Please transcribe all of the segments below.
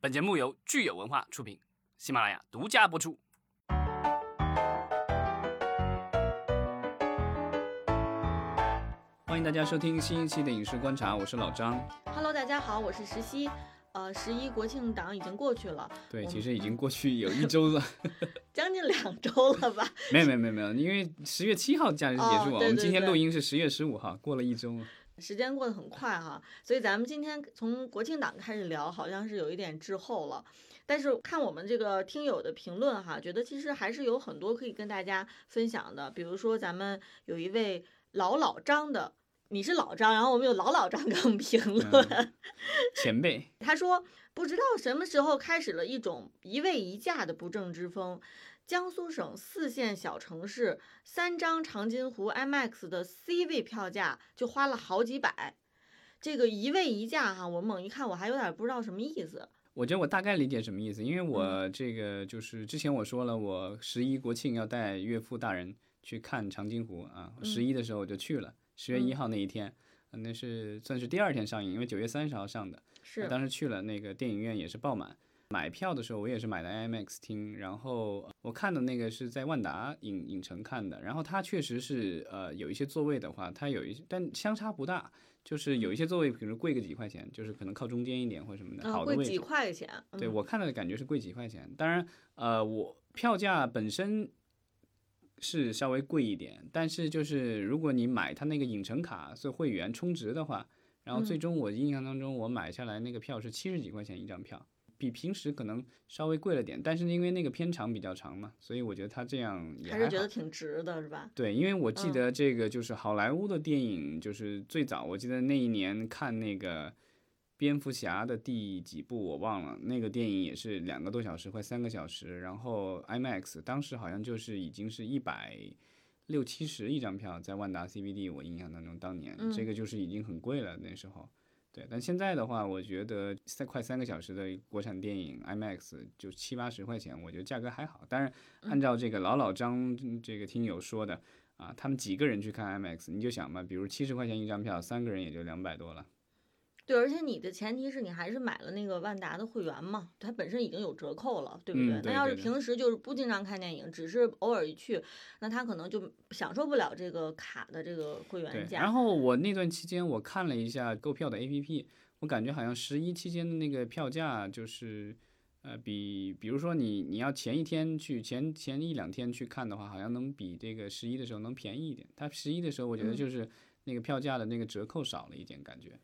本节目由聚友文化出品，喜马拉雅独家播出。欢迎大家收听新一期的《影视观察》，我是老张。Hello，大家好，我是石溪。呃，十一国庆档已经过去了，对，其实已经过去有一周了，将近两周了吧？没有没有没有没有，因为十月七号假日结束了，哦对我们今天录音是十月十五号，过了一周了。时间过得很快哈，所以咱们今天从国庆档开始聊，好像是有一点滞后了。但是看我们这个听友的评论哈，觉得其实还是有很多可以跟大家分享的。比如说咱们有一位老老张的，你是老张，然后我们有老老张 给我们评论，嗯前辈，他说不知道什么时候开始了一种一位一价的不正之风。江苏省四线小城市，三张长津湖 IMAX 的 C 位票价就花了好几百。这个一位一价哈，我猛一看我还有点不知道什么意思。我觉得我大概理解什么意思，因为嗯我这个就是之前我说了，我十一国庆要带岳父大人去看长津湖啊，嗯十一的时候我就去了，十月一号那一天，呃那是算是第二天上映，因为九月三十号上的，是当时去了那个电影院也是爆满。买票的时候，我也是买的 IMAX 厅，然后我看的那个是在万达影影城看的，然后它确实是呃有一些座位的话，它有一些，但相差不大，就是有一些座位，比如贵个几块钱，就是可能靠中间一点或什么的，啊，好的位置。贵几块钱。嗯对我看到的感觉是贵几块钱，当然，呃，我票价本身是稍微贵一点，但是就是如果你买它那个影城卡做会员充值的话，然后最终我印象当中我买下来那个票是七十几块钱一张票，比平时可能稍微贵了点，但是因为那个片长比较长嘛，所以我觉得它这样也还还是觉得挺值的，是吧？对，因为我记嗯得这个就是好莱坞的电影，就是最早我记得那一年看那个蝙蝠侠的第几部我忘了，那个电影也是两个多小时，快三个小时，然后 IMAX 当时好像就是已经是一百六七十一张票，在万达 CBD，我印象当中当年、这个就是已经很贵了那时候。对，但现在的话，我觉得三快三个小时的国产电影 IMAX 就七八十块钱，我觉得价格还好。当然，按照这个老老张这个听友说的啊，他们几个人去看 IMAX，你就想嘛，比如七十块钱一张票，三个人也就两百多了。对，而且你的前提是你还是买了那个万达的会员嘛，它本身已经有折扣了，对不对？嗯对那要是平时就是不经常看电影，只是偶尔一去，那他可能就享受不了这个卡的这个会员，价。然后我那段期间我看了一下购票的 APP，我感觉好像十一期间的那个票价就是。呃，比比如说你你要前一天去前前一两天去看的话，好像能比这个十一的时候能便宜一点。它十一的时候，我觉得嗯就是那个票价的那个折扣少了一点，感觉。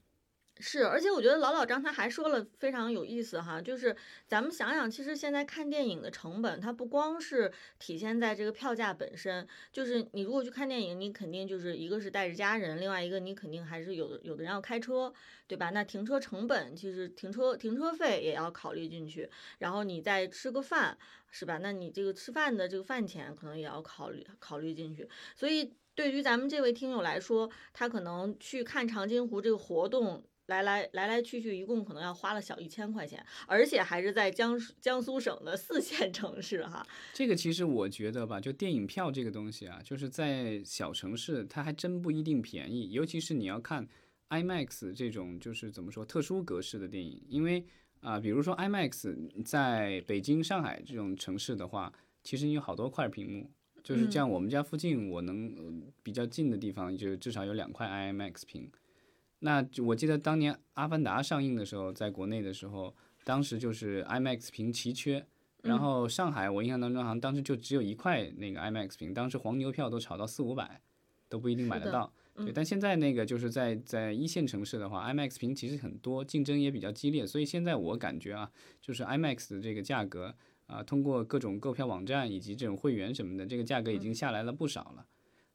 是，而且我觉得老老张他还说了非常有意思哈，就是咱们想想，其实现在看电影的成本，它不光是体现在这个票价本身，就是你如果去看电影，你肯定就是一个是带着家人，另外一个你肯定还是有的有的人要开车，对吧？那停车成本其实停车停车费也要考虑进去，然后你再吃个饭，是吧？那你这个吃饭的这个饭钱可能也要考虑考虑进去，所以对于咱们这位听友来说，他可能去看长津湖这个活动。来来来来去去，一共可能要花了小一千块钱，而且还是在江苏江苏省的四线城市哈。这个其实我觉得吧，就电影票这个东西啊，就是在小城市它还真不一定便宜，尤其是你要看 IMAX 这种就是怎么说特殊格式的电影，因为啊、比如说 IMAX 在北京、上海这种城市的话，其实你有好多块屏幕，就是这样。我们家附近我能、呃比较近的地方，就至少有两块 IMAX 屏。那我记得当年《阿凡达》上映的时候，在国内的时候，当时就是 IMAX 屏奇缺。然后上海，我印象当中好像当时就只有一块那个 IMAX 屏，当时黄牛票都炒到四五百，都不一定买得到。对，但现在那个就是在在一线城市的话，IMAX 屏其实很多，竞争也比较激烈，所以现在我感觉啊，就是 IMAX 的这个价格啊、通过各种购票网站以及这种会员什么的，这个价格已经下来了不少了。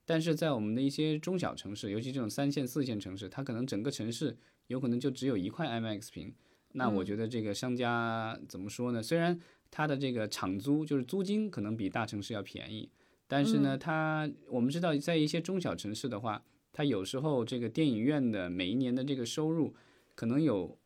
但是在我们的一些中小城市，尤其这种三线、四线城市，它可能整个城市有可能就只有一块 IMAX 屏。那我觉得这个商家怎么说呢？虽然它的这个场租就是租金可能比大城市要便宜，但是呢，它我们知道在一些中小城市的话，它有时候这个电影院的每一年的这个收入，可能有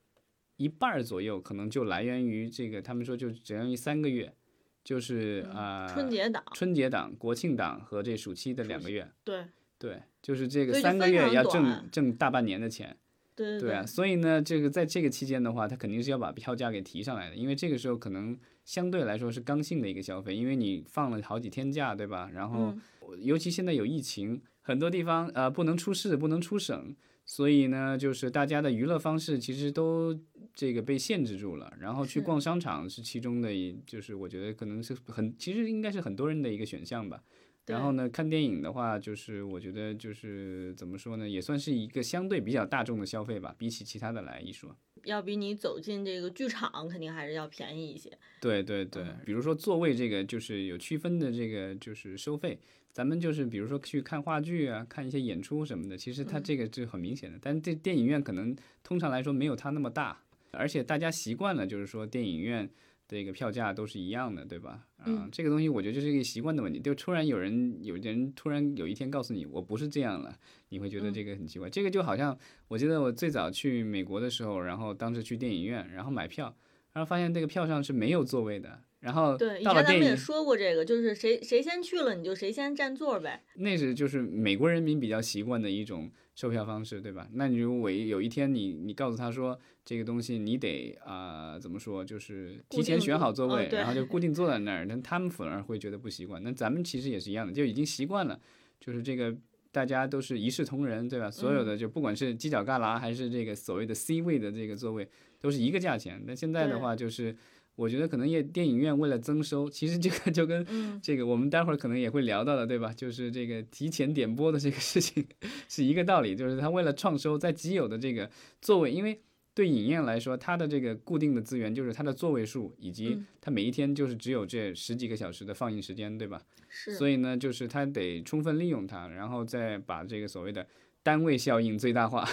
一半儿左右，可能就来源于这个，他们说就只源于三个月，就是啊、呃春节档，春节档、国庆档和这暑期的两个月，对，对，就是这个三个月要挣挣大半年的钱。对对啊，所以呢，这个在这个期间的话，他肯定是要把票价给提上来的，因为这个时候可能相对来说是刚性的一个消费，因为你放了好几天假，对吧？然后尤其现在有疫情，很多地方呃不能出市，不能出省，所以呢，就是大家的娱乐方式其实都这个被限制住了。然后去逛商场是其中的一，就是我觉得可能是很，其实应该是很多人的一个选项吧。然后呢，看电影的话，就是我觉得就是怎么说呢，也算是一个相对比较大众的消费吧，比起其他的来一说。要比你走进这个剧场肯定还是要便宜一些。对对对，比如说座位这个就是有区分的这个就是收费，咱们就是比如说去看话剧啊，看一些演出什么的，其实它这个是很明显的，但这电影院可能通常来说没有它那么大，而且大家习惯了就是说电影院。的一个票价都是一样的，对吧？嗯，这个东西我觉得就是一个习惯的问题。就突然有人，有人突然有一天告诉你我不是这样了，你会觉得这个很奇怪。这个就好像我记得我最早去美国的时候，然后当时去电影院，然后买票，然后发现那个票上是没有座位的。然后对，以前咱们也，说过这个，就是谁谁先去了，你就谁先占座呗。那是就是美国人民比较习惯的一种售票方式，对吧？那你如果我有一天你你告诉他说这个东西你得啊、怎么说，就是提前选好座位，哦然后就固定坐在那儿，那他们反而会觉得不习惯。那咱们其实也是一样的，就已经习惯了，就是这个大家都是一视同仁，对吧？所有嗯的就不管是犄角旮旯还是这个所谓的 C 位的这个座位，都是一个价钱。那现在的话就是。我觉得可能也电影院为了增收，其实这个就跟嗯这个我们待会儿可能也会聊到的，对吧？就是这个提前点播的这个事情是一个道理，就是他为了创收，在既有的这个座位，因为对影院来说，它的这个固定的资源就是它的座位数，以及嗯它每一天就是只有这十几个小时的放映时间，对吧？是，所以呢，就是它得充分利用它，然后再把这个所谓的单位效应最大化。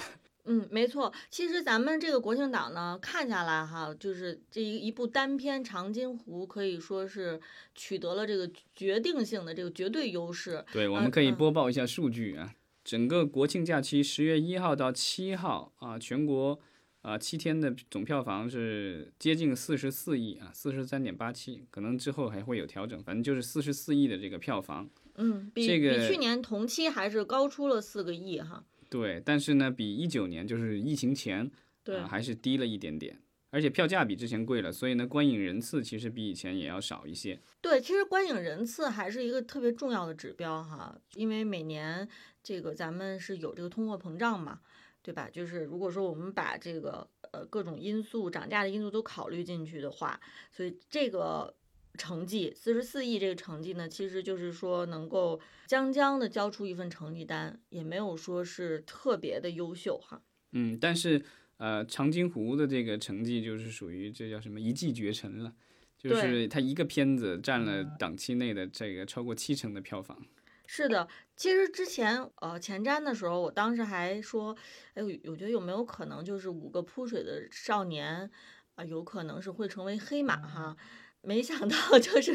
嗯，没错。其实咱们这个国庆档呢，看下来哈，就是这一一部单片《长津湖》可以说是取得了这个决定性的这个绝对优势。对，我嗯们可以嗯播报一下数据啊。整个国庆假期，十月一号到七号啊，全国啊七天的总票房是接近四十四亿啊，四十三点八七，可能之后还会有调整，反正就是四十四亿的这个票房。嗯，比、这个比去年同期还是高出了四个亿哈。对，但是呢，比一九年就是疫情前对，啊还是低了一点点，而且票价比之前贵了，所以呢，观影人次其实比以前也要少一些。对，其实观影人次还是一个特别重要的指标哈，因为每年这个咱们是有这个通货膨胀嘛，对吧？就是如果说我们把这个呃各种因素涨价的因素都考虑进去的话，所以这个成绩四十四亿这个成绩呢，其实就是说能够将将的交出一份成绩单，也没有说是特别的优秀哈。嗯，但是呃，长津湖的这个成绩就是属于这叫什么一骑绝尘了，就是它一个片子占了档期内的这个超过七成的票房。是的，其实之前呃前瞻的时候，我当时还说，哎，我我觉得有没有可能就是五个扑水的少年啊、有可能是会成为黑马哈。没想到 就是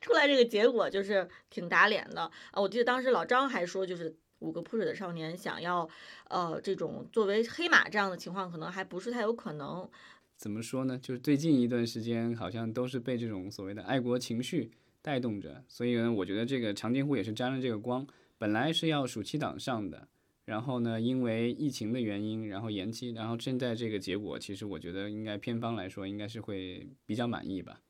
出来这个结果就是挺打脸的啊！我记得当时老张还说，就是五个扑水的少年想要呃这种作为黑马这样的情况，可能还不是太有可能。怎么说呢？就是最近一段时间，好像都是被这种所谓的爱国情绪带动着，所以呢，我觉得这个长津湖也是沾了这个光。本来是要暑期档上的，然后呢，因为疫情的原因，然后延期，然后现在这个结果，其实我觉得应该片方来说应该是会比较满意吧。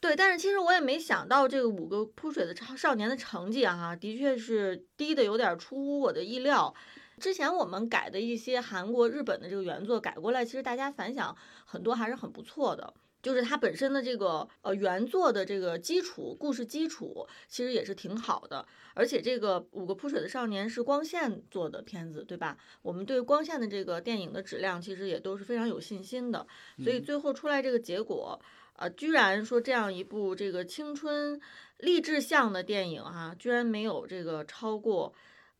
对，但是其实我也没想到这个五个扑水的少少年的成绩啊，哈，的确是低的有点出乎我的意料。之前我们改的一些韩国、日本的这个原作改过来，其实大家反响很多还是很不错的。就是它本身的这个呃原作的这个基础故事基础，其实也是挺好的。而且这个五个扑水的少年是光线做的片子，对吧？我们对光线的这个电影的质量其实也都是非常有信心的。所以最后出来这个结果，呃，居然说这样一部这个青春励志向的电影哈、居然没有这个超过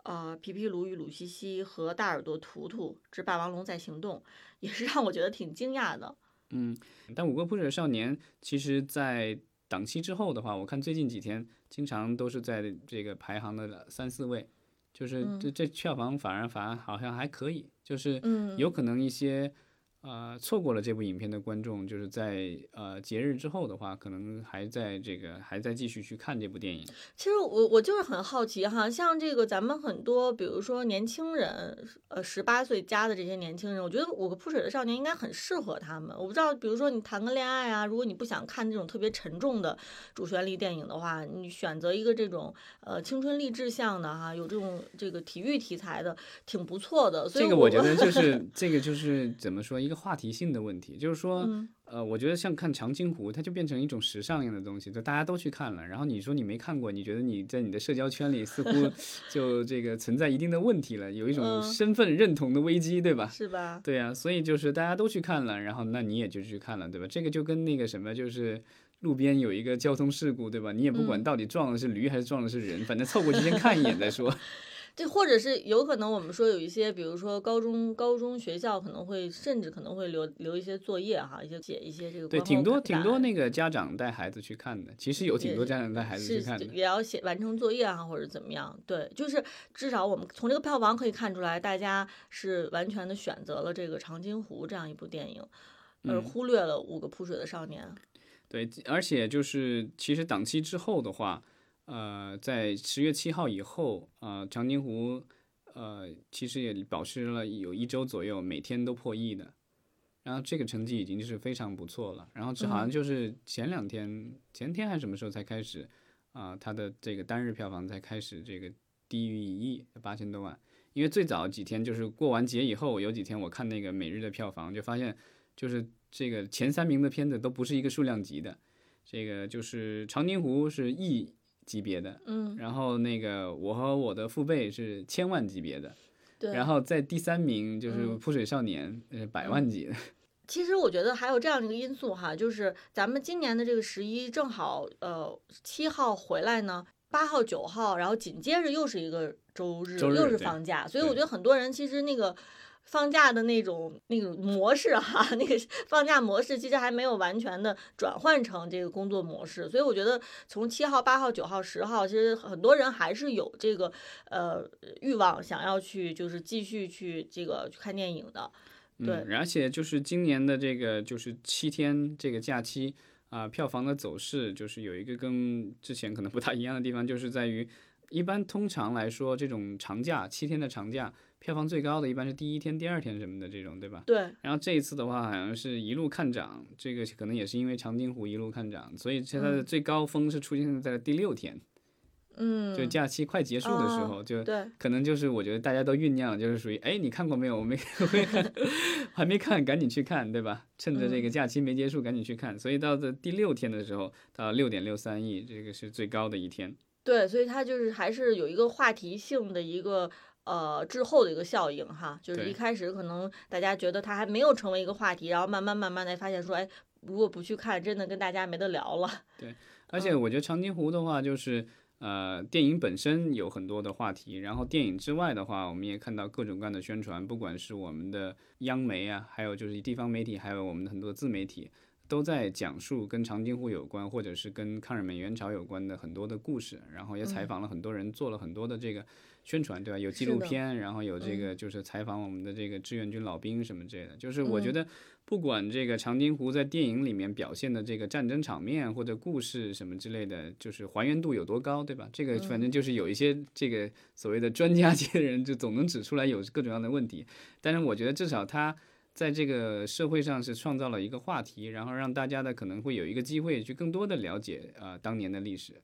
呃皮皮鲁与鲁西西和大耳朵图图之霸王龙在行动，也是让我觉得挺惊讶的。嗯，但五个扑水少年其实，在档期之后的话，我看最近几天经常都是在这个排行的三四位，就是这这票房反而反而好像还可以，就是嗯，有可能一些呃，错过了这部影片的观众，就是在呃节日之后的话，可能还在这个还在继续去看这部电影。其实我我就是很好奇哈，像这个咱们很多，比如说年轻人，呃，十八岁加的这些年轻人，我觉得《五个扑水的少年》应该很适合他们。我不知道，比如说你谈个恋爱啊，如果你不想看这种特别沉重的主旋律电影的话，你选择一个这种呃青春励志向的哈，有这种这个体育题材的，挺不错的。所以这个我觉得就是 这个就是怎么说一。一个话题性的问题，就是说，呃，我觉得像看长津湖，它就变成一种时尚一样的东西，就大家都去看了。然后你说你没看过，你觉得你在你的社交圈里似乎 就这个存在一定的问题了，有一种身份认同的危机，对吧？是吧？对呀，所以就是大家都去看了，然后那你也就去看了，对吧？这个就跟那个什么，就是路边有一个交通事故，对吧？你也不管到底撞的是驴还是撞的是人，反正凑过去先看一眼再说。这或者是有可能，我们说有一些，比如说高中高中学校可能会甚至可能会留留一些作业哈，一些写一些这个。对，挺多挺多那个家长带孩子去看的，其实有挺多家长带孩子去看的，也要写完成作业啊，或者怎么样。对，就是至少我们从这个票房可以看出来，大家是完全的选择了这个《长津湖》这样一部电影，而忽略了《五个扑水的少年》。对，而且就是其实档期之后的话。呃，在十月七号以后，呃，长津湖，呃，其实也保持了有一周左右，每天都破亿的，然后这个成绩已经是非常不错了。然后这好像就是前两天、前天还是什么时候才开始，啊，它的这个单日票房才开始这个低于一亿八千多万。因为最早几天就是过完节以后，有几天我看那个每日的票房，就发现就是这个前三名的片子都不是一个数量级的，这个就是长津湖是亿。级别的，嗯，然后那个我和我的父辈是千万级别的，对，然后在第三名就是《泼水少年》，呃，百万级。的。其实我觉得还有这样的一个因素哈，就是咱们今年的这个十一正好，呃，七号回来呢，八号、九号，然后紧接着又是一个周日，又是放假，所以我觉得很多人其实那个。放假的那种那种模式哈，那个放假模式其实还没有完全的转换成这个工作模式，所以我觉得从七号、八号、九号、十号，其实很多人还是有这个呃欲望想要去就是继续去这个去看电影的。对，而且就是今年的这个就是七天这个假期啊，票房的走势就是有一个跟之前可能不太一样的地方，就是在于一般通常来说这种长假七天的长假。票房最高的一般是第一天、第二天什么的这种，对吧？对。然后这一次的话，好像是一路看涨，这个可能也是因为长津湖一路看涨，所以它的最高峰是出现在了第六天。嗯。就假期快结束的时候，就可能就是我觉得大家都酝酿，就是属于哎，你看过没有？我没没看，还没看，赶紧去看，对吧？趁着这个假期没结束，赶紧去看。所以到这第六天的时候，到六点六三亿，这个是最高的一天。对，所以它就是还是有一个话题性的一个。呃，滞后的一个效应哈，就是一开始可能大家觉得它还没有成为一个话题，然后慢慢慢慢的发现说，哎，如果不去看，真的跟大家没得聊了。对，而且我觉得长津湖的话，就是呃，电影本身有很多的话题，然后电影之外的话，我们也看到各种各样的宣传，不管是我们的央媒啊，还有就是地方媒体，还有我们的很多自媒体，都在讲述跟长津湖有关，或者是跟抗日美援朝有关的很多的故事，然后也采访了很多人，做了很多的这个。宣传对吧？有纪录片，然后有这个就是采访我们的这个志愿军老兵什么之类的。就是我觉得，不管这个长津湖在电影里面表现的这个战争场面或者故事什么之类的，就是还原度有多高，对吧？这个反正就是有一些这个所谓的专家界的人，就总能指出来有各种各样的问题。但是我觉得至少他在这个社会上是创造了一个话题，然后让大家的可能会有一个机会去更多的了解啊当年的历史。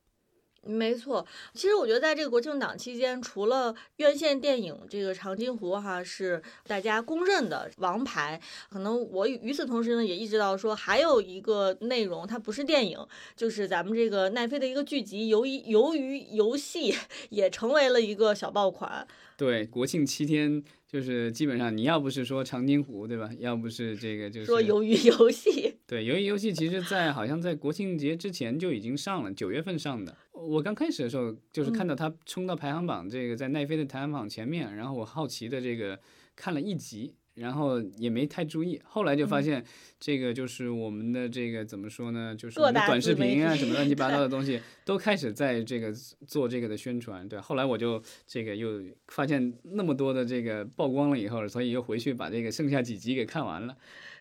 没错，其实我觉得在这个国庆档期间，除了院线电影这个《长津湖》哈是大家公认的王牌，可能我与此同时呢，也意识到说还有一个内容，它不是电影，就是咱们这个奈飞的一个剧集《由于由于游戏》也成为了一个小爆款。对，国庆七天。就是基本上，你要不是说长津湖，对吧？要不是这个，就是说鱿鱼游戏。对，鱿鱼游戏其实，在好像在国庆节之前就已经上了，九月份上的。我刚开始的时候，就是看到它冲到排行榜，这个在奈飞的排行榜前面，然后我好奇的这个看了一集，然后也没太注意，后来就发嗯现这个就是我们的这个怎么说呢，就是短视频啊什么乱七八糟的东西 都开始在这个做这个的宣传，对，后来我就这个又发现那么多的这个曝光了以后，所以又回去把这个剩下几集给看完了。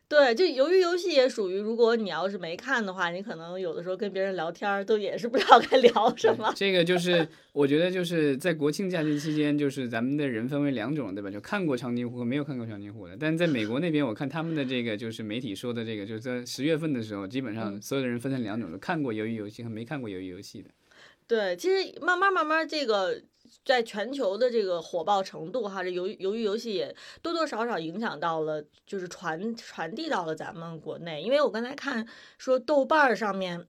对，就鱿鱼游戏也属于，如果你要是没看的话，你可能有的时候跟别人聊天都也是不知道该聊什么。这个就是我觉得就是在国庆假期期间，就是咱们的人分为两种，对吧？就看过长津湖和没有看过长津湖的。但是在美国那边，我看他们的这个就是媒体说的这个，就是在十月份的时候，基本上嗯所有的人分成两种，就看过鱿鱼游戏和没看过鱿鱼游戏的。对，其实慢慢慢慢，这个在全球的这个火爆程度哈，这鱿鱼鱿鱼游戏也多多少少影响到了，就是传传递到了咱们国内。因为我刚才看说豆瓣儿上面。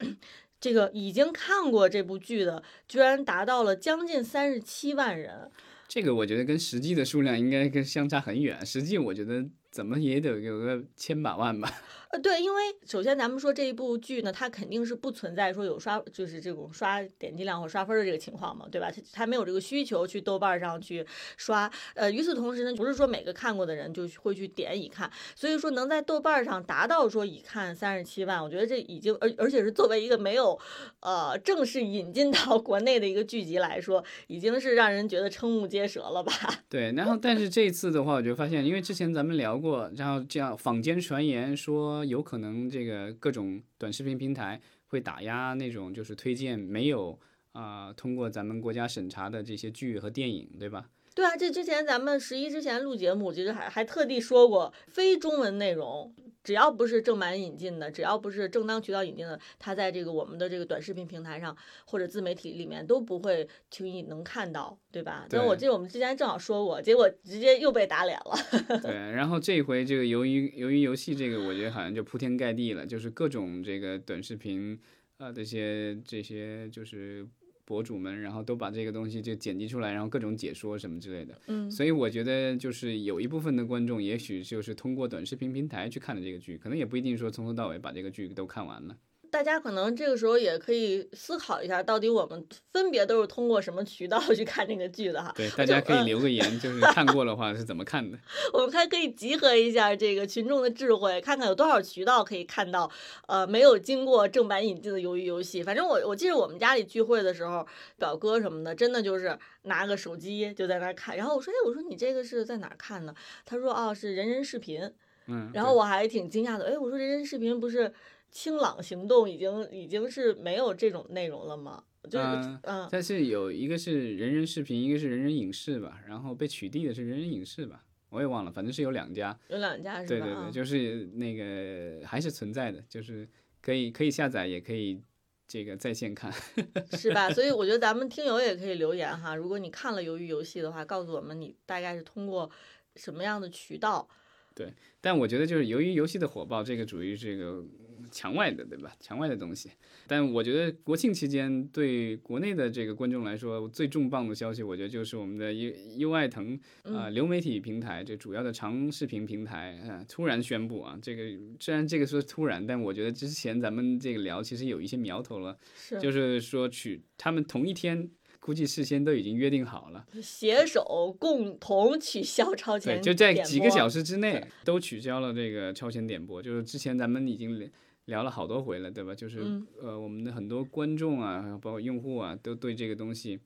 这个已经看过这部剧的，居然达到了将近三十七万人。这个我觉得跟实际的数量应该跟相差很远，实际我觉得怎么也得有个千把万吧。呃，对，因为首先咱们说这一部剧呢，它肯定是不存在说有刷，就是这种刷点击量或刷分的这个情况嘛，对吧？它它没有这个需求去豆瓣上去刷。呃，与此同时呢，不是说每个看过的人就会去点已看，所以说能在豆瓣上达到说已看三十七万，我觉得这已经而而且是作为一个没有呃正式引进到国内的一个剧集来说，已经是让人觉得瞠目结舌了吧？对，然后但是这一次的话，我就发现，因为之前咱们聊过，然后这样坊间传言说有可能这个各种短视频平台会打压那种就是推荐没有啊、通过咱们国家审查的这些剧和电影，对吧？对啊，这之前咱们十一之前录节目，其实还还特地说过，非中文内容只要不是正版引进的，只要不是正当渠道引进的，它在这个我们的这个短视频平台上或者自媒体里面都不会轻易能看到，对吧？那我记得我们之前正好说过，结果直接又被打脸了。对，然后这一回这个由于由于游戏这个，我觉得好像就铺天盖地了，就是各种这个短视频啊、这些这些就是博主们，然后都把这个东西就剪辑出来，然后各种解说什么之类的。嗯，所以我觉得就是有一部分的观众，也许就是通过短视频平台去看的这个剧，可能也不一定说从头到尾把这个剧都看完了。大家可能这个时候也可以思考一下，到底我们分别都是通过什么渠道去看这个剧的哈？对，大家可以留个言，就是 看过的话是怎么看的。我们还可以集合一下这个群众的智慧，看看有多少渠道可以看到，呃，没有经过正版引进的鱿鱼游戏。反正我我记得我们家里聚会的时候，表哥什么的，真的就是拿个手机就在那儿看。然后我说，哎，我说你这个是在哪儿看呢？他说，哦，是人人视频。嗯，然后我还挺惊讶的，哎，我说人人视频不是清朗行动已经已经是没有这种内容了吗？就是嗯嗯，但是有一个是人人视频，一个是人人影视吧，然后被取缔的是人人影视吧，我也忘了，反正是有两家。有两家是吧？对对对，啊就是那个还是存在的，就是可以可以下载，也可以这个在线看。是吧？所以我觉得咱们听友也可以留言哈，如果你看了《鱿鱼游戏》的话，告诉我们你大概是通过什么样的渠道。对但我觉得就是鱿鱼游戏的火爆，这个属于这个墙外的，对吧？墙外的东西。但我觉得国庆期间对国内的这个观众来说，最重磅的消息，我觉得就是我们的优优爱腾啊、流媒体平台，这主要的长视频平台啊、突然宣布啊，这个虽然这个说突然，但我觉得之前咱们这个聊其实有一些苗头了，是就是说取他们同一天。估计事先都已经约定好了，携手共同取消超前对，就在几个小时之内都取消了这个超前点播。就是之前咱们已经聊聊了好多回了，对吧？就是、嗯呃，我们的很多观众啊，包括用户啊，都对这个东西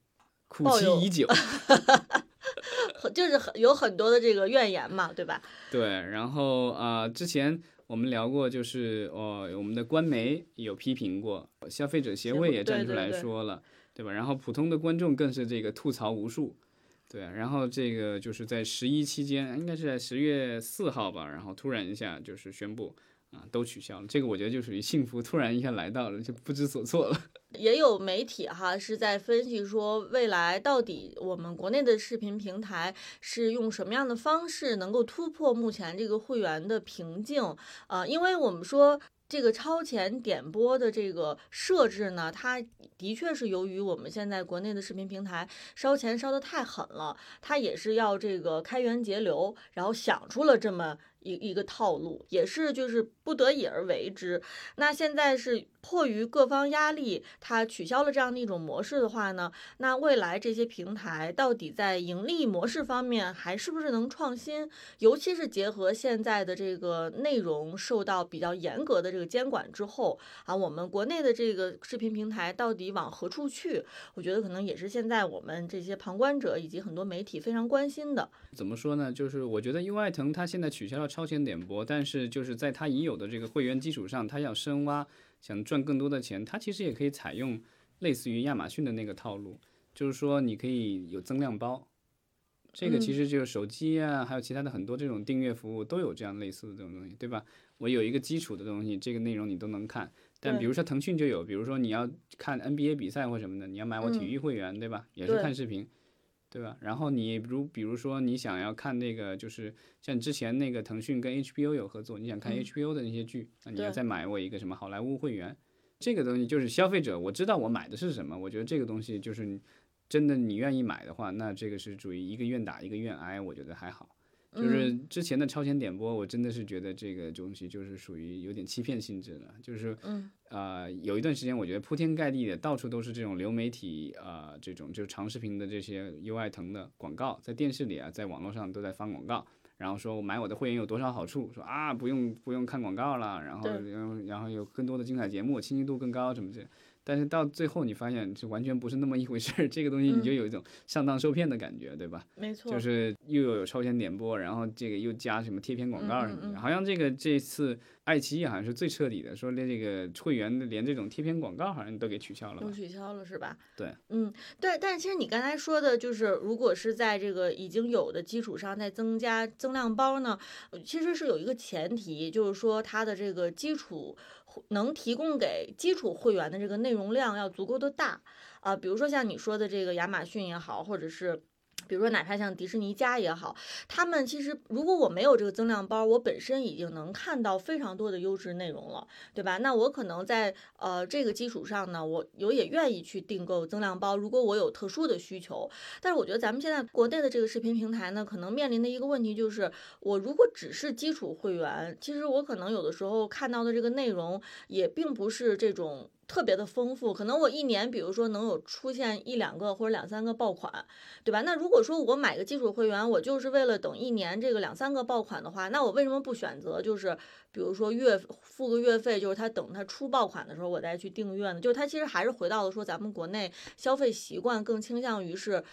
苦其已久。很就是很有很多的这个怨言嘛，对吧？对，然后啊、之前我们聊过，就是哦，我们的官媒有批评过，消费者协会也站出来对对对说了，对吧？然后普通的观众更是这个吐槽无数。对，然后这个就是在十一期间，应该是在十月四号吧，然后突然一下就是宣布啊，都取消了。这个我觉得就属于幸福突然一下来到了，就不知所措了。也有媒体哈是在分析说，未来到底我们国内的视频平台是用什么样的方式能够突破目前这个会员的瓶颈啊、因为我们说。这个超前点播的这个设置呢，它的确是由于我们现在国内的视频平台烧钱烧得太狠了，它也是要这个开源节流，然后想出了这么一一个套路，也是就是不得已而为之。那现在是迫于各方压力，它取消了这样的一种模式的话呢，那未来这些平台到底在盈利模式方面还是不是能创新？尤其是结合现在的这个内容受到比较严格的这个监管之后啊，我们国内的这个视频平台到底往何处去？我觉得可能也是现在我们这些旁观者以及很多媒体非常关心的。怎么说呢？就是我觉得优爱腾它现在取消了超前点播，但是就是在它已有的这个会员基础上，它要深挖，想赚更多的钱，它其实也可以采用类似于亚马逊的那个套路，就是说你可以有增量包。这个其实就是手机啊，还有其他的很多这种订阅服务都有这样类似的这种东西，对吧？我有一个基础的东西，这个内容你都能看。但比如说腾讯就有，比如说你要看 NBA 比赛或什么的，你要买我体育会员，对吧？也是看视频，对吧？然后你如比如说你想要看那个，就是像之前那个腾讯跟 HBO 有合作，你想看 HBO 的那些剧，那你要再买我一个什么好莱坞会员。这个东西就是消费者，我知道我买的是什么，我觉得这个东西就是真的你愿意买的话，那这个是属于一个愿打一个愿挨，我觉得还好。就是之前的超前点播，我真的是觉得这个东西就是属于有点欺骗性质的，就是，呃，有一段时间我觉得铺天盖地的到处都是这种流媒体，呃，这种就是长视频的这些优爱腾的广告，在电视里啊，在网络上都在放广告，然后说我买我的会员有多少好处，说啊不用不用看广告了，然后然后然后有更多的精彩节目，清晰度更高什么的。但是到最后你发现是完全不是那么一回事儿，这个东西你就有一种上当受骗的感觉，对吧？没错，就是又有超前点播，然后这个又加什么贴片广告什么的，好像这个这次爱奇艺好像是最彻底的，说连这个会员连这种贴片广告好像都给取消了，都取消了是吧？对，嗯，对，但是其实你刚才说的就是，如果是在这个已经有的基础上再增加增量包呢，其实是有一个前提，就是说它的这个基础。能提供给基础会员的这个内容量要足够的大啊，比如说像你说的这个亚马逊也好，或者是。比如说，哪怕像迪士尼家也好，他们其实如果我没有这个增量包，我本身已经能看到非常多的优质内容了，对吧？那我可能在呃这个基础上呢，我我也愿意去订购增量包。如果我有特殊的需求，但是我觉得咱们现在国内的这个视频平台呢，可能面临的一个问题就是，我如果只是基础会员，其实我可能有的时候看到的这个内容也并不是这种。特别的丰富，可能我一年，比如说能有出现一两个或者两三个爆款，对吧？那如果说我买个基础会员，我就是为了等一年这个两三个爆款的话，那我为什么不选择就是比如说月付个月费，就是他等他出爆款的时候我再去订阅呢？就是他其实还是回到了说咱们国内消费习惯更倾向于是。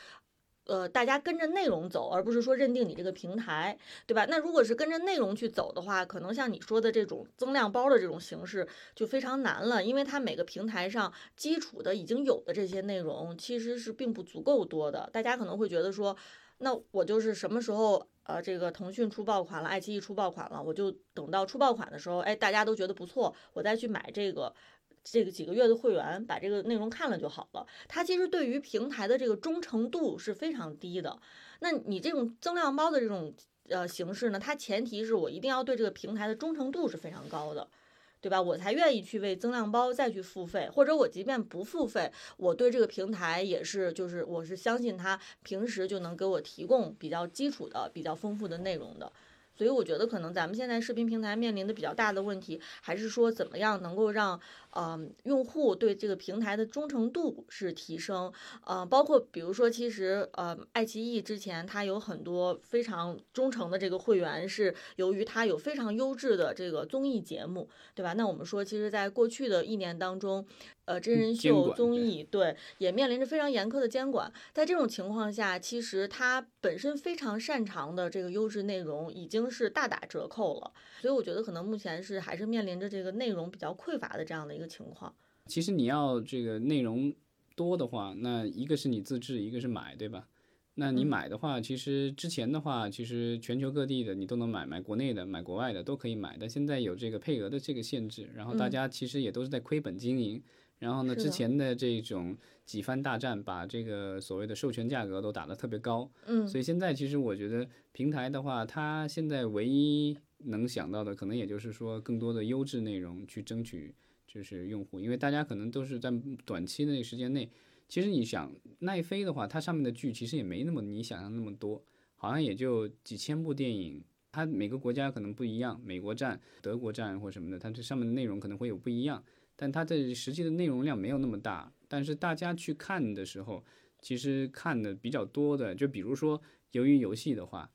呃，大家跟着内容走，而不是说认定你这个平台，对吧？那如果是跟着内容去走的话，可能像你说的这种增量包的这种形式就非常难了，因为它每个平台上基础的已经有的这些内容其实是并不足够多的。大家可能会觉得说，那我就是什么时候呃，这个腾讯出爆款了，爱奇艺出爆款了，我就等到出爆款的时候，哎，大家都觉得不错，我再去买这个。这个几个月的会员把这个内容看了就好了，它其实对于平台的这个忠诚度是非常低的。那你这种增量包的这种呃形式呢，它前提是我一定要对这个平台的忠诚度是非常高的，对吧？我才愿意去为增量包再去付费，或者我即便不付费，我对这个平台也是就是我是相信它平时就能给我提供比较基础的、比较丰富的内容的。所以我觉得可能咱们现在视频平台面临的比较大的问题，还是说怎么样能够让。嗯，用户对这个平台的忠诚度是提升，呃，包括比如说，其实呃，爱奇艺之前它有很多非常忠诚的这个会员，是由于它有非常优质的这个综艺节目，对吧？那我们说，其实，在过去的一年当中，呃，真人秀综艺对也面临着非常严苛的监管，在这种情况下，其实它本身非常擅长的这个优质内容已经是大打折扣了，所以我觉得可能目前是还是面临着这个内容比较匮乏的这样的一个。情况，其实你要这个内容多的话，那一个是你自制，一个是买，对吧？那你买的话，其实之前的话，其实全球各地的你都能买，买国内的，买国外的都可以买。但现在有这个配额的这个限制，然后大家其实也都是在亏本经营。然后呢，之前的这种几番大战，把这个所谓的授权价格都打得特别高。嗯，所以现在其实我觉得平台的话，它现在唯一能想到的，可能也就是说更多的优质内容去争取。就是用户，因为大家可能都是在短期的那个时间内，其实你想奈飞的话，它上面的剧其实也没那么你想象那么多，好像也就几千部电影，它每个国家可能不一样，美国站、德国站或什么的，它这上面的内容可能会有不一样，但它的实际的内容量没有那么大。但是大家去看的时候，其实看的比较多的，就比如说由于游戏的话，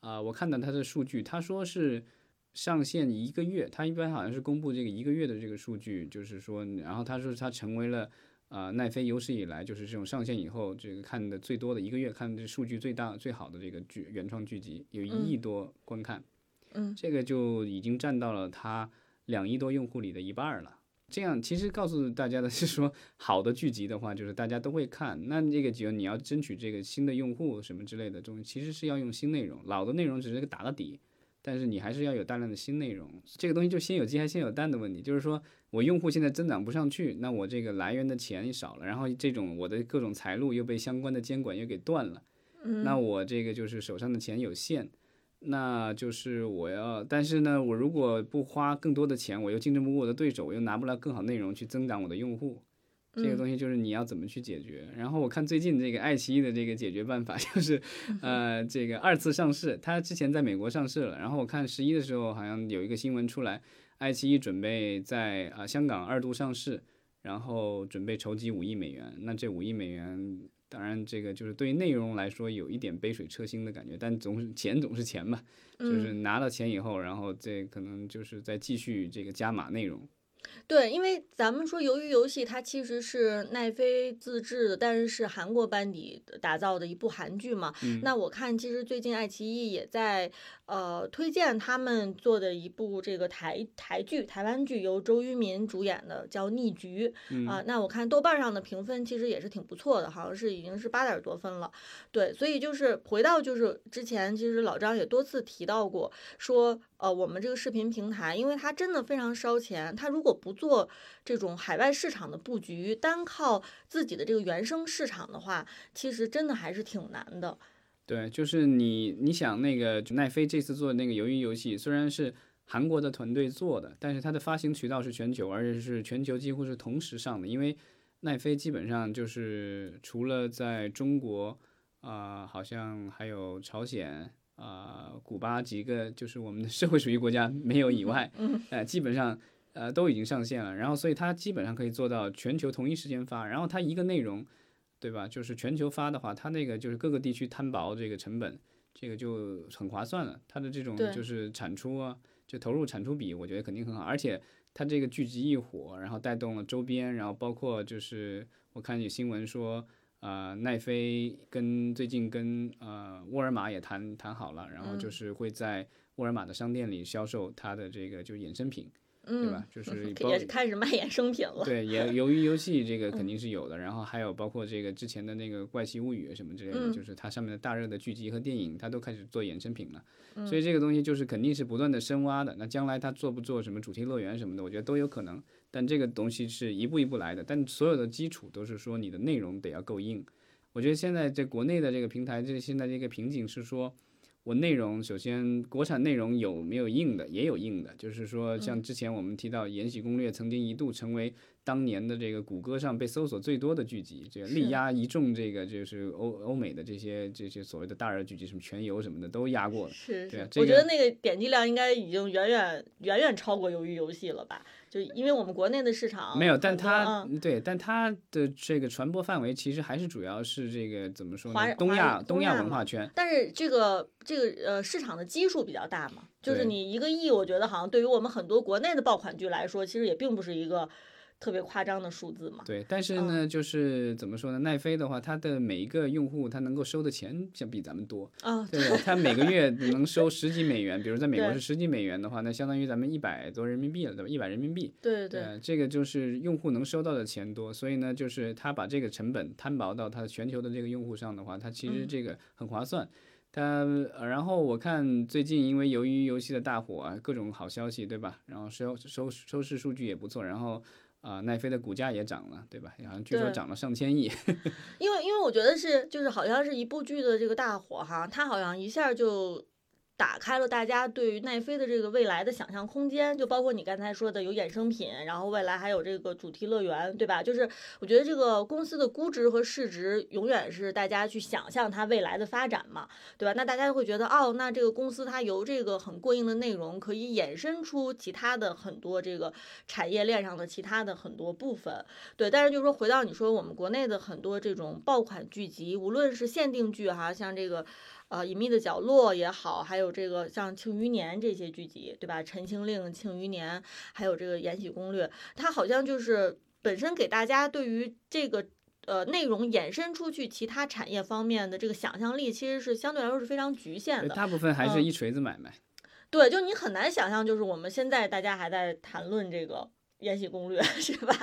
啊、我看到它的数据，他说是上线一个月，他一般好像是公布这个一个月的这个数据，就是说，然后他说他成为了。啊、奈飞有史以来就是这种上线以后，这个看的最多的一个月看的数据最大最好的这个剧原创剧集，有一亿多观看，嗯，这个就已经占到了它两亿多用户里的一半儿了。这样其实告诉大家的是说，好的剧集的话，就是大家都会看。那这个只有你要争取这个新的用户什么之类的东西，其实是要用新内容，老的内容只是个打个底，但是你还是要有大量的新内容。这个东西就先有鸡还先有蛋的问题，就是说我用户现在增长不上去，那我这个来源的钱少了，然后这种我的各种财路又被相关的监管又给断了，那我这个就是手上的钱有限。那就是我要，但是呢，我如果不花更多的钱，我又竞争不过我的对手，我又拿不来更好内容去增长我的用户，这个东西就是你要怎么去解决。然后我看最近这个爱奇艺的这个解决办法 就是，呃，这个二次上市，它之前在美国上市了，然后我看十一的时候好像有一个新闻出来，爱奇艺准备在啊、香港二度上市，然后准备筹集五亿美元。那这五亿美元，当然这个就是对于内容来说有一点杯水车薪的感觉，但总是钱总是钱嘛，就是拿到钱以后，然后这可能就是再继续这个加码内容。对，因为咱们说，鱿鱼游戏它其实是奈飞自制的，但是是韩国班底打造的一部韩剧嘛。那我看其实最近爱奇艺也在呃推荐他们做的一部这个台台剧，台湾剧，由周渝民主演的，叫《逆局》啊、那我看豆瓣上的评分其实也是挺不错的，好像是已经是八点多分了。对，所以就是回到就是之前，其实老张也多次提到过，说呃我们这个视频平台，因为它真的非常烧钱，它如果不做这种海外市场的布局，单靠自己的这个原生市场的话，其实真的还是挺难的。对，就是你你想那个奈飞这次做的那个鱿鱼游戏，虽然是韩国的团队做的，但是它的发行渠道是全球，而且是全球几乎是同时上的。因为奈飞基本上就是除了在中国啊、好像还有朝鲜啊、古巴几个就是我们的社会主义国家没有以外，嗯呃，基本上呃都已经上线了。然后所以它基本上可以做到全球同一时间发，然后它一个内容。对吧？就是全球发的话，它那个就是各个地区摊薄这个成本，这个就很划算了。它的这种就是产出啊，就投入产出比，我觉得肯定很好。而且它这个剧集一火，然后带动了周边，然后包括就是我看有新闻说，呃，奈飞跟最近跟呃沃尔玛也谈谈好了，然后就是会在沃尔玛的商店里销售它的这个就是衍生品，对吧？就是包也开始卖衍生品了。对，也由于游戏这个肯定是有的，然后还有包括这个之前的那个《怪奇物语》什么之类的，嗯就是它上面的大热的剧集和电影，它都开始做衍生品了，嗯所以这个东西就是肯定是不断的深挖的。那将来它做不做什么主题乐园什么的，我觉得都有可能，但这个东西是一步一步来的，但所有的基础都是说你的内容得要够硬。我觉得现在在国内的这个平台，这现在这个瓶颈是说，我内容首先国产内容有没有硬的，也有硬的，就是说像之前我们提到《延禧攻略》曾经一度成为当年的这个谷歌上被搜索最多的剧集，这个力压一众这个就是欧欧美的这些这些所谓的大热剧集，什么全游什么的都压过了。是是，对啊这个我觉得那个点击量应该已经远远远远超过鱿鱼游戏了吧？就因为我们国内的市场没有，但它、嗯对，但它的这个传播范围其实还是主要是这个怎么说呢？东亚东亚文化圈。但是这个这个呃市场的基数比较大嘛，就是你一个亿，我觉得好像对于我们很多国内的爆款剧来说，其实也并不是一个特别夸张的数字嘛。对，但是嗯呢，就是怎么说呢？奈飞的话，它的每一个用户，它能够收的钱相比咱们多，啊，对吧？它每个月能收十几美元，比如在美国是十几美元的话，那相当于咱们一百多人民币了，对吧？一百人民币，对对对，呃，这个就是用户能收到的钱多，所以呢，就是他把这个成本摊薄到他全球的这个用户上的话，它其实嗯这个很划算。它，呃然后我看最近因为由于游戏的大火啊，各种好消息，对吧？然后收收收视数据也不错，然后啊、奈飞的股价也涨了，对吧？好像据说涨了上千亿。因为因为我觉得是就是好像是一部剧的这个大火哈，它好像一下就打开了大家对于奈飞的这个未来的想象空间，就包括你刚才说的有衍生品，然后未来还有这个主题乐园，对吧？就是我觉得这个公司的估值和市值永远是大家去想象它未来的发展嘛，对吧？那大家会觉得，哦，那这个公司它由这个很过硬的内容可以衍生出其他的很多这个产业链上的其他的很多部分，对。但是就是说回到你说我们国内的很多这种爆款剧集，无论是限定剧哈，像这个。呃，隐秘的角落也好，还有这个像《庆余年》这些剧集，对吧？《陈情令》《庆余年》，还有这个《延禧攻略》，它好像就是本身给大家对于这个呃内容延伸出去其他产业方面的这个想象力，其实是相对来说是非常局限的。大部分还是一锤子买卖。对，就你很难想象，就是我们现在大家还在谈论这个《延禧攻略》，是吧？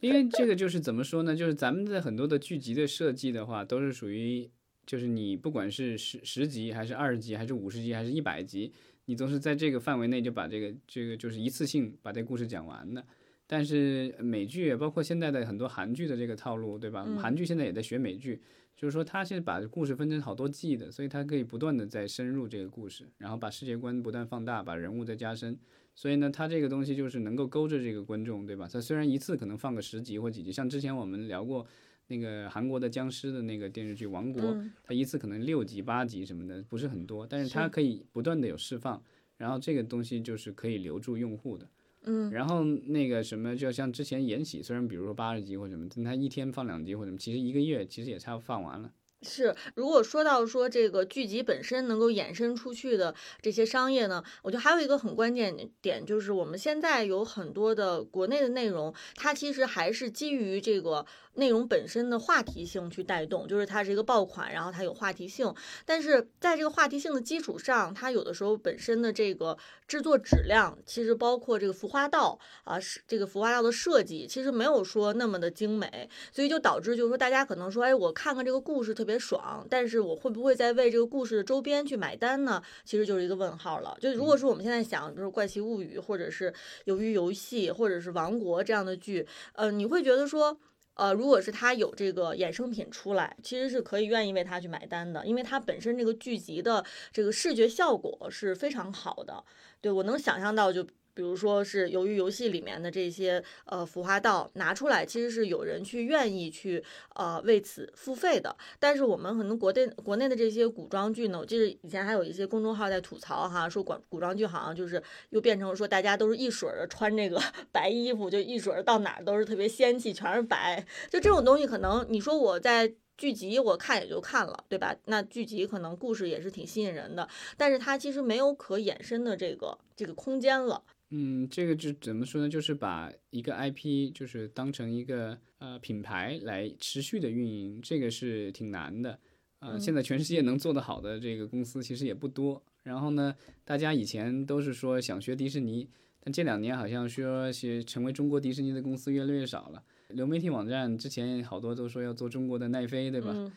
因为这个就是怎么说呢？就是咱们的很多的剧集的设计的话，都是属于。就是你不管是十十集还是二十集还是五十集还是一百集，你总是在这个范围内就把这个这个就是一次性把这故事讲完的。但是美剧包括现在的很多韩剧的这个套路，对吧？韩剧现在也在学美剧，就是说它现在把故事分成好多季的，所以它可以不断的在深入这个故事，然后把世界观不断放大，把人物再加深。所以呢，它这个东西就是能够勾着这个观众，对吧？它虽然一次可能放个十集或几集，像之前我们聊过。那个韩国的僵尸的那个电视剧《王国》，它一次可能六集八集什么的，不是很多，但是它可以不断的有释放，然后这个东西就是可以留住用户的。嗯，然后那个什么，就像之前《延禧》，虽然比如说八十集或什么，但它一天放两集或什么，其实一个月其实也差不多放完了。是，如果说到说这个剧集本身能够衍生出去的这些商业呢，我觉得还有一个很关键点，就是我们现在有很多的国内的内容，它其实还是基于这个内容本身的话题性去带动，就是它是一个爆款，然后它有话题性，但是在这个话题性的基础上，它有的时候本身的这个制作质量，其实包括这个服化道啊，是这个服化道的设计，其实没有说那么的精美，所以就导致就是说大家可能说，哎，我看看这个故事特别。爽，但是我会不会在为这个故事的周边去买单呢？其实就是一个问号了。就如果说我们现在想，比如说《怪奇物语》，或者是《鱿鱼游戏》，或者是《王国》这样的剧，呃，你会觉得说，呃，如果是他有这个衍生品出来，其实是可以愿意为它去买单的，因为它本身这个剧集的这个视觉效果是非常好的。对我能想象到就。比如说是由于游戏里面的这些呃浮化道拿出来，其实是有人去愿意去呃为此付费的。但是我们可能国内国内的这些古装剧呢，我记得以前还有一些公众号在吐槽哈，说古古装剧好像就是又变成说大家都是一水儿的穿这个 白衣服，就一水儿到哪儿都是特别仙气，全是白。就这种东西，可能你说我在剧集我看也就看了，对吧？那剧集可能故事也是挺吸引人的，但是它其实没有可衍生的这个这个空间了。嗯，这个就怎么说呢？就是把一个 IP 就是当成一个呃品牌来持续的运营，这个是挺难的。呃，现在全世界能做得好的这个公司其实也不多。然后呢，大家以前都是说想学迪士尼，但这两年好像说是成为中国迪士尼的公司越来越少了。流媒体网站之前好多都说要做中国的奈飞，对吧？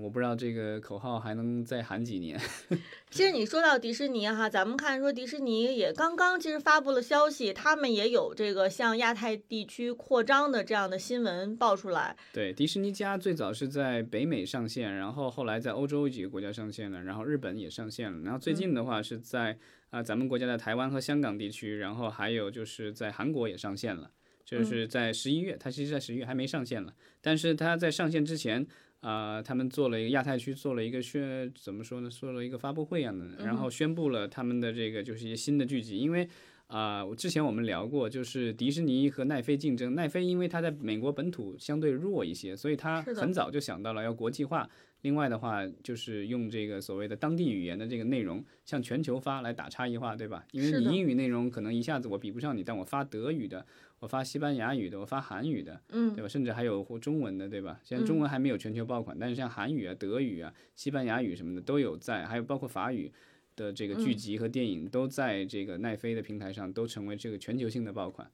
我不知道这个口号还能再喊几年。其实你说到迪士尼哈，咱们看说迪士尼也刚刚其实发布了消息，他们也有这个向亚太地区扩张的这样的新闻爆出来。对，迪士尼家最早是在北美上线，然后后来在欧洲几个国家上线了，然后日本也上线了，然后最近的话是在啊咱们国家的台湾和香港地区，然后还有就是在韩国也上线了，就是在十一月，它其实在十一月还没上线了，但是它在上线之前。啊，他们做了一个亚太区，做了一个宣，怎么说呢？做了一个发布会一样的，然后宣布了他们的这个就是一些新的剧集。因为啊，之前我们聊过，就是迪士尼和奈飞竞争，奈飞因为它在美国本土相对弱一些，所以它很早就想到了要国际化。另外的话，就是用这个所谓的当地语言的这个内容向全球发来打差异化，对吧？因为你英语内容可能一下子我比不上你，但我发德语的。我发西班牙语的，我发韩语的，嗯，对吧？甚至还有中文的，对吧？现在中文还没有全球爆款，但是像韩语啊、德语啊、西班牙语什么的都有在，还有包括法语的这个剧集和电影都在这个奈飞的平台上都成为这个全球性的爆款。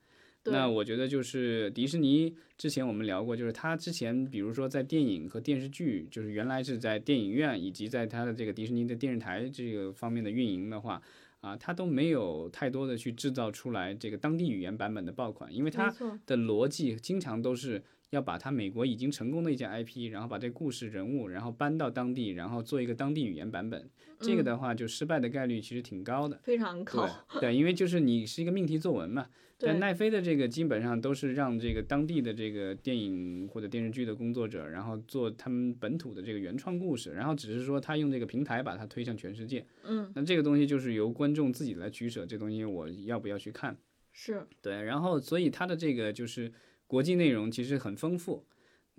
那我觉得就是迪士尼之前我们聊过，就是它之前比如说在电影和电视剧，就是原来是在电影院以及在它的这个迪士尼的电视台这个方面的运营的话。啊，它都没有太多的去制造出来这个当地语言版本的爆款，因为它的逻辑经常都是要把它美国已经成功的一家 IP，然后把这故事人物，然后搬到当地，然后做一个当地语言版本。这个的话，就失败的概率其实挺高的。非常高。对对，因为就是你是一个命题作文嘛。但奈飞的这个基本上都是让这个当地的这个电影或者电视剧的工作者，然后做他们本土的这个原创故事，然后只是说他用这个平台把它推向全世界。嗯。那这个东西就是由观众自己来取舍，这东西我要不要去看？是。对，然后所以它的这个就是国际内容其实很丰富。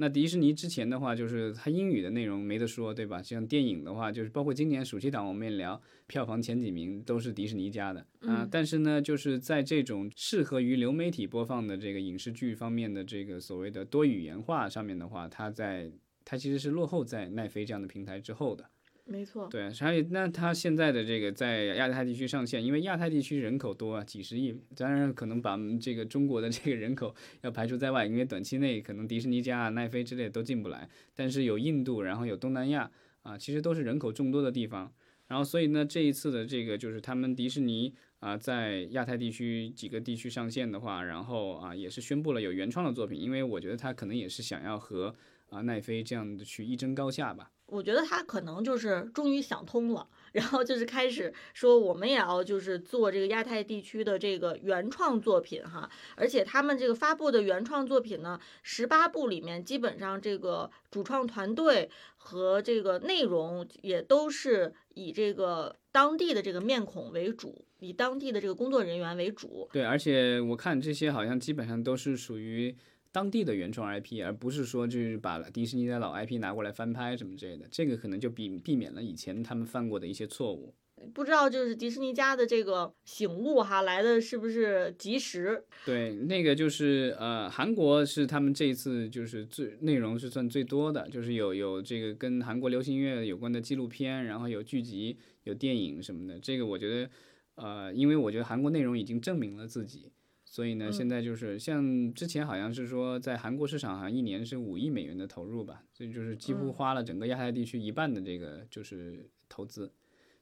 那迪士尼之前的话，就是它英语的内容没得说，对吧？像电影的话，就是包括今年暑期档，我们也聊票房前几名都是迪士尼家的啊。但是呢，就是在这种适合于流媒体播放的这个影视剧方面的这个所谓的多语言化上面的话，它在它其实是落后在奈飞这样的平台之后的。没错，对，所以那它现在的这个在亚太地区上线，因为亚太地区人口多啊，几十亿，当然可能把这个中国的这个人口要排除在外，因为短期内可能迪士尼加啊、奈飞之类都进不来。但是有印度，然后有东南亚啊，其实都是人口众多的地方。然后所以呢，这一次的这个就是他们迪士尼啊，在亚太地区几个地区上线的话，然后啊也是宣布了有原创的作品，因为我觉得他可能也是想要和啊奈飞这样的去一争高下吧。我觉得他可能就是终于想通了，然后就是开始说我们也要就是做这个亚太地区的这个原创作品哈，而且他们这个发布的原创作品呢，十八部里面基本上这个主创团队和这个内容也都是以这个当地的这个面孔为主，以当地的这个工作人员为主。对，而且我看这些好像基本上都是属于。当地的原创 IP，而不是说就是把迪士尼的老 IP 拿过来翻拍什么之类的，这个可能就避避免了以前他们犯过的一些错误。不知道就是迪士尼家的这个醒悟哈来的是不是及时？对，那个就是呃，韩国是他们这一次就是最内容是算最多的，就是有有这个跟韩国流行音乐有关的纪录片，然后有剧集、有电影什么的。这个我觉得呃，因为我觉得韩国内容已经证明了自己。所以呢，现在就是像之前好像是说，在韩国市场好像一年是五亿美元的投入吧，所以就是几乎花了整个亚太地区一半的这个就是投资，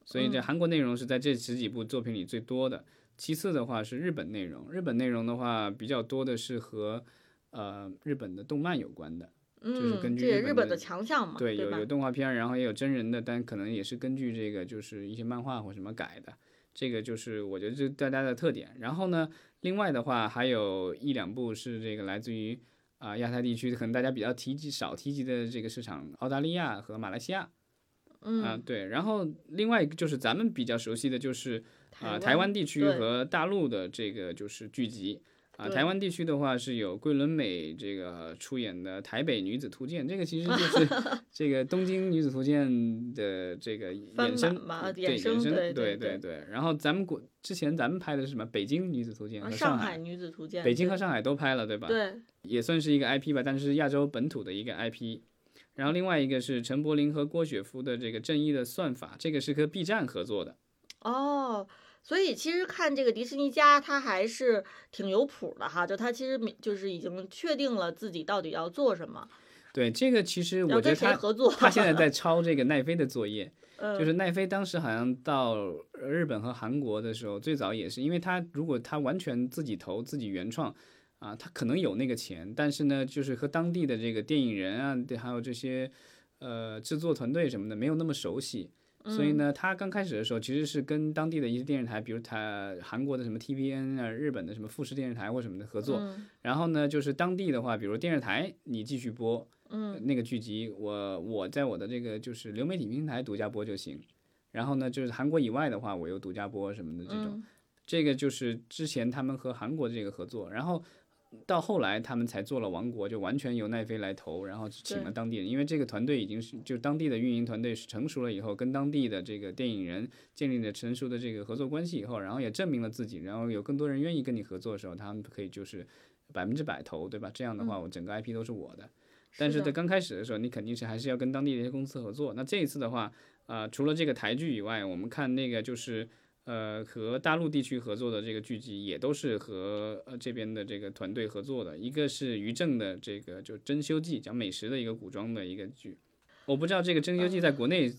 所以这韩国内容是在这十几部作品里最多的。其次的话是日本内容，日本内容的话比较多的是和呃日本的动漫有关的，就是根据日本的强项嘛，对有有动画片，然后也有真人的，但可能也是根据这个就是一些漫画或什么改的。这个就是我觉得这大家的特点。然后呢，另外的话还有一两部是这个来自于啊亚太地区，可能大家比较提及少提及的这个市场，澳大利亚和马来西亚。嗯，对。然后另外一个就是咱们比较熟悉的就是啊台湾地区和大陆的这个就是剧集。啊，台湾地区的话是有桂纶镁这个出演的《台北女子图鉴》，这个其实就是 这个《东京女子图鉴》的这个衍生，对衍生，对对对。然后咱们国之前咱们拍的是什么《北京女子图鉴》和上海女子图鉴，北京和上海都拍了，对吧？对，也算是一个 IP 吧，但是亚洲本土的一个 IP。然后另外一个是陈柏霖和郭雪芙的这个《正义的算法》，这个是和 B 站合作的。哦。所以其实看这个迪士尼家，他还是挺有谱的哈，就他其实就是已经确定了自己到底要做什么。对这个，其实我觉得他他现在 在抄这个奈飞的作业，就是奈飞当时好像到日本和韩国的时候，最早也是，因为他如果他完全自己投自己原创啊，他可能有那个钱，但是呢，就是和当地的这个电影人啊，还有这些呃制作团队什么的没有那么熟悉。所以呢，他刚开始的时候其实是跟当地的一些电视台，比如他韩国的什么 TVN 啊，日本的什么富士电视台或什么的合作。然后呢，就是当地的话，比如电视台你继续播，嗯，那个剧集我我在我的这个就是流媒体平台独家播就行。然后呢，就是韩国以外的话，我又独家播什么的这种。这个就是之前他们和韩国这个合作，然后。到后来，他们才做了《王国》，就完全由奈飞来投，然后请了当地人，因为这个团队已经是就当地的运营团队是成熟了以后，跟当地的这个电影人建立了成熟的这个合作关系以后，然后也证明了自己，然后有更多人愿意跟你合作的时候，他们可以就是百分之百投，对吧？这样的话，我整个 IP 都是我的。但是在刚开始的时候，你肯定是还是要跟当地的一些公司合作。那这一次的话，啊，除了这个台剧以外，我们看那个就是。呃，和大陆地区合作的这个剧集也都是和呃这边的这个团队合作的。一个是于正的这个就《珍馐记》，讲美食的一个古装的一个剧。我不知道这个《珍馐记》在国内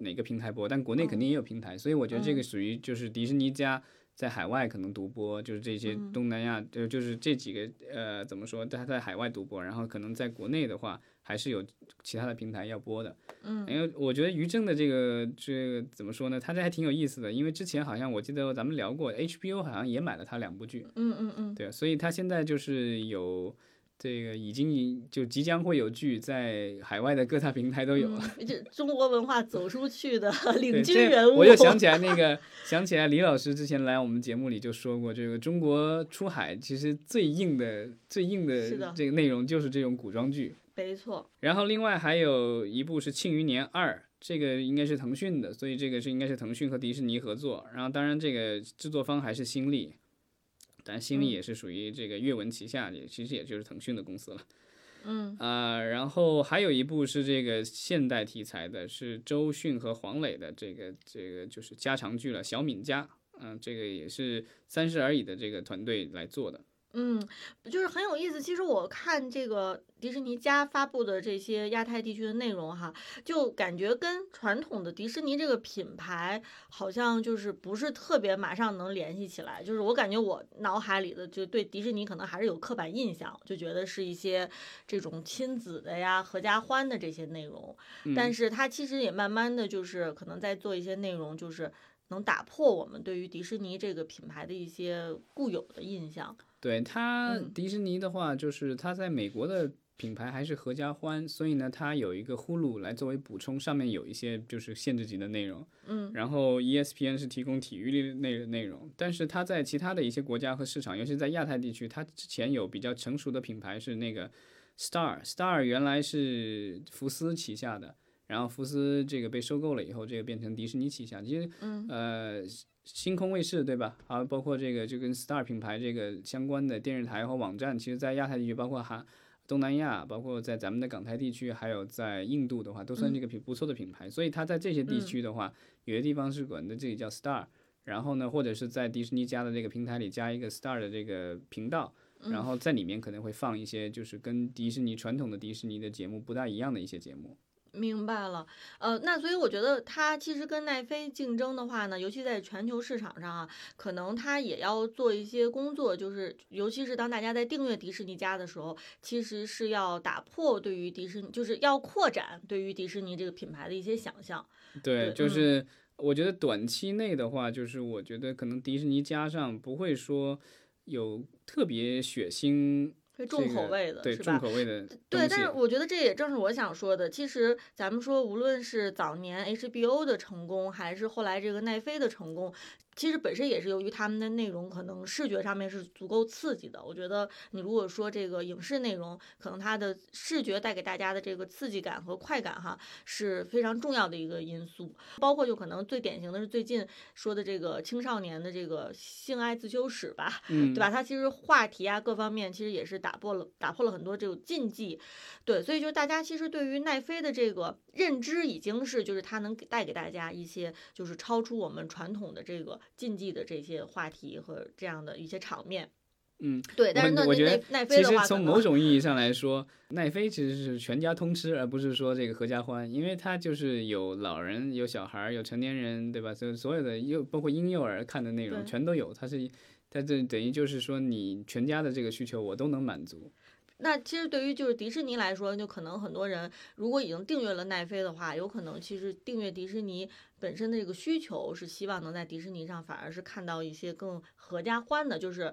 哪个平台播，但国内肯定也有平台。所以我觉得这个属于就是迪士尼家在海外可能独播，就是这些嗯东南亚，就就是这几个呃怎么说，它在海外独播，然后可能在国内的话还是有其他的平台要播的。嗯因为我觉得于正的这个这个怎么说呢，他这还挺有意思的，因为之前好像我记得咱们聊过，HBO 好像也买了他两部剧，嗯嗯嗯，对，所以他现在就是有。这个已经就即将会有剧在海外的各大平台都有了，嗯这中国文化走出去的领军人物，我就想起来那个，想起来李老师之前来我们节目里就说过，这个中国出海其实最硬的、最硬的这个内容就是这种古装剧。没错，然后另外还有一部是《庆余年二》，这个应该是腾讯的，所以这个是应该是腾讯和迪士尼合作。然后当然这个制作方还是新力，但新力嗯也是属于这个阅文旗下，也其实也就是腾讯的公司了。嗯啊、然后还有一部是这个现代题材的，是周迅和黄磊的这个这个就是家常剧了，《小敏家》。嗯、这个也是三十而已的这个团队来做的。嗯，就是很有意思。其实我看这个迪士尼家发布的这些亚太地区的内容哈，就感觉跟传统的迪士尼这个品牌好像就是不是特别马上能联系起来。就是我感觉我脑海里的就对迪士尼可能还是有刻板印象，就觉得是一些这种亲子的呀、合家欢的这些内容。但是它其实也慢慢的就是可能在做一些内容，就是。能打破我们对于迪士尼这个品牌的一些固有的印象。对它，嗯迪士尼的话，就是它在美国的品牌还是合家欢，所以呢，它有一个呼噜来作为补充，上面有一些就是限制级的内容。嗯然后 E ESPN 是提供体育类内内容，但是它在其他的一些国家和市场，尤其在亚太地区，它之前有比较成熟的品牌是那个 Star，Star 原来是福斯旗下的，然后福斯这个被收购了以后，这个变成迪士尼旗下。其实嗯呃，星空卫视对吧？啊，包括这个就跟 Star 品牌这个相关的电视台和网站，其实在亚太地区，包括韩、东南亚，包括在咱们的港台地区，还有在印度的话，都算嗯这个品不错的品牌。所以它在这些地区的话，有些地方是管的这里叫 Star，然后呢，或者是在迪士尼家的这个平台里加一个 Star 的这个频道。然后在里面可能会放一些就是跟迪士尼传统的迪士尼的节目不大一样的一些节目。明白了，呃，那所以我觉得它其实跟奈飞竞争的话呢，尤其在全球市场上啊，可能它也要做一些工作，就是尤其是当大家在订阅迪士尼家的时候，其实是要打破对于迪士尼，就是要扩展对于迪士尼这个品牌的一些想象。对，就是我觉得短期内的话，就是我觉得可能迪士尼加上不会说有特别血腥、会重口味的，对是吧？重口味的对，但是我觉得这也正是我想说的。其实咱们说，无论是早年 HBO 的成功，还是后来这个奈飞的成功，其实本身也是由于他们的内容可能视觉上面是足够刺激的。我觉得你如果说这个影视内容，可能它的视觉带给大家的这个刺激感和快感哈，是非常重要的一个因素。包括就可能最典型的是最近说的这个青少年的这个性爱自修室吧，嗯，对吧？它其实话题啊各方面其实也是打破了打破了很多这种禁忌，对，所以就是大家其实对于奈飞的这个认知已经是就是它能给带给大家一些就是超出我们传统的这个禁忌的这些话题和这样的一些场面。嗯，对，但是，那我我觉得奈奈飞其实从某种意义上来说，奈飞其实是全家通吃，而不是说这个合家欢，因为它就是有老人、有小孩、有成年人，对吧？所以所有的幼包括婴幼儿看的内容全都有，它是它这等于就是说你全家的这个需求我都能满足。那其实对于就是迪士尼来说，就可能很多人如果已经订阅了奈飞的话，有可能其实订阅迪士尼本身的这个需求是希望能在迪士尼上反而是看到一些更合家欢的，就是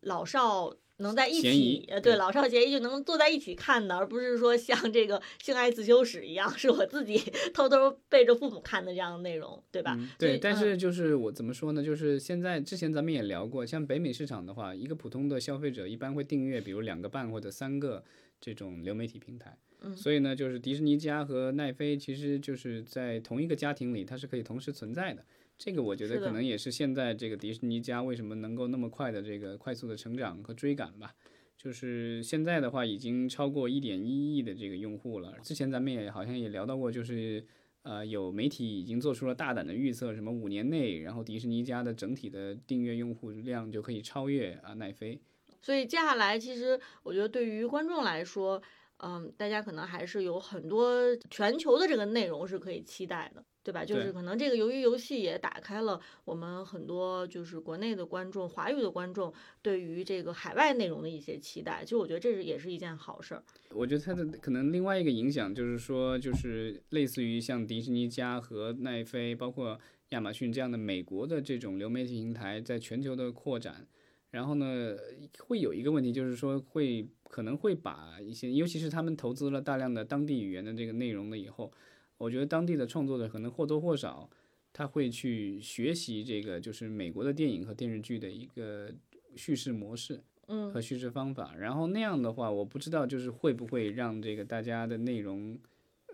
老少能在一起，呃，对，老少咸宜就能坐在一起看的，而不是说像这个性爱自修室一样，是我自己 偷偷背着父母看的这样的内容，对吧？嗯，对，但嗯是就是我怎么说呢？就是现在之前咱们也聊过，像北美市场的话，一个普通的消费者一般会订阅，比如两个半或者三个这种流媒体平台。嗯所以呢，就是迪士尼家和奈飞其实就是在同一个家庭里，它是可以同时存在的。这个我觉得可能也是现在这个迪士尼家为什么能够那么快的这个快速的成长和追赶吧。就是现在的话，已经超过一点一亿的这个用户了。之前咱们也好像也聊到过，就是呃，有媒体已经做出了大胆的预测，什么五年内，然后迪士尼家的整体的订阅用户量就可以超越啊奈飞。所以接下来，其实我觉得对于观众来说，嗯，大家可能还是有很多全球的这个内容是可以期待的。对吧？就是可能这个由于游戏也打开了我们很多就是国内的观众、华语的观众对于这个海外内容的一些期待。其实我觉得这是也是一件好事儿。我觉得它的可能另外一个影响就是说，就是类似于像迪士尼加和奈飞，包括亚马逊这样的美国的这种流媒体平台在全球的扩展。然后呢，会有一个问题，就是说会可能会把一些，尤其是他们投资了大量的当地语言的这个内容了以后。我觉得当地的创作者可能或多或少，他会去学习这个就是美国的电影和电视剧的一个叙事模式，嗯，和叙事方法。然后那样的话，我不知道就是会不会让这个大家的内容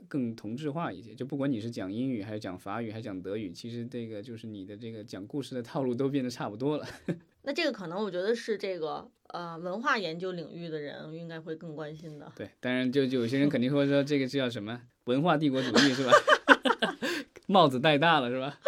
更同质化一些。就不管你是讲英语还是讲法语还是讲德语，其实这个就是你的这个讲故事的套路都变得差不多了。那这个可能我觉得是这个呃文化研究领域的人应该会更关心的。对，当然就就有些人肯定 会说这个是叫什么？文化帝国主义是吧？帽子戴大了是吧？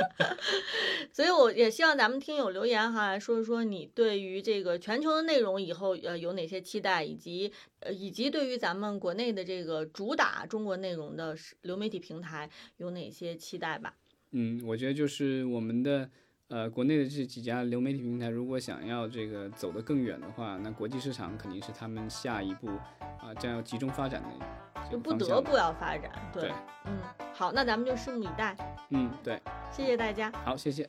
所以我也希望咱们听友留言哈，说说你对于这个全球的内容以后呃有哪些期待，以及呃以及对于咱们国内的这个主打中国内容的流媒体平台有哪些期待吧？嗯，我觉得就是我们的呃国内的这几家流媒体平台，如果想要这个走得更远的话，那国际市场肯定是他们下一步啊将要集中发展的。就不得不要发展，对，对，嗯，好，那咱们就拭目以待。嗯，对，谢谢大家。好，谢谢。